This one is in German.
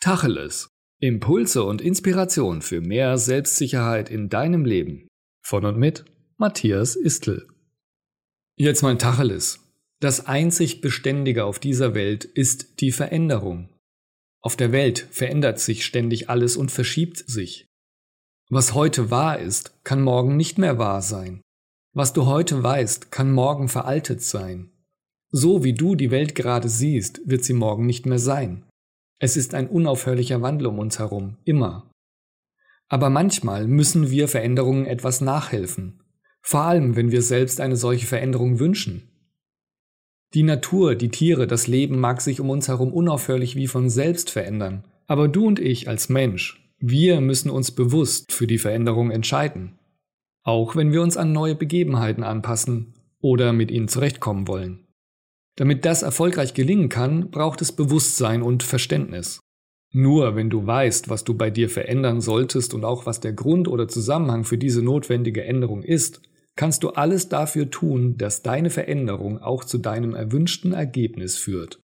Tacheles. Impulse und Inspiration für mehr Selbstsicherheit in deinem Leben. Von und mit Matthias Istl. Jetzt mal Tacheles. Das einzig Beständige auf dieser Welt ist die Veränderung. Auf der Welt verändert sich ständig alles und verschiebt sich. Was heute wahr ist, kann morgen nicht mehr wahr sein. Was du heute weißt, kann morgen veraltet sein. So wie du die Welt gerade siehst, wird sie morgen nicht mehr sein. Es ist ein unaufhörlicher Wandel um uns herum, immer. Aber manchmal müssen wir Veränderungen etwas nachhelfen, vor allem wenn wir selbst eine solche Veränderung wünschen. Die Natur, die Tiere, das Leben mag sich um uns herum unaufhörlich wie von selbst verändern, aber du und ich als Mensch, wir müssen uns bewusst für die Veränderung entscheiden, auch wenn wir uns an neue Begebenheiten anpassen oder mit ihnen zurechtkommen wollen. Damit das erfolgreich gelingen kann, braucht es Bewusstsein und Verständnis. Nur wenn du weißt, was du bei dir verändern solltest und auch was der Grund oder Zusammenhang für diese notwendige Änderung ist, kannst du alles dafür tun, dass deine Veränderung auch zu deinem erwünschten Ergebnis führt.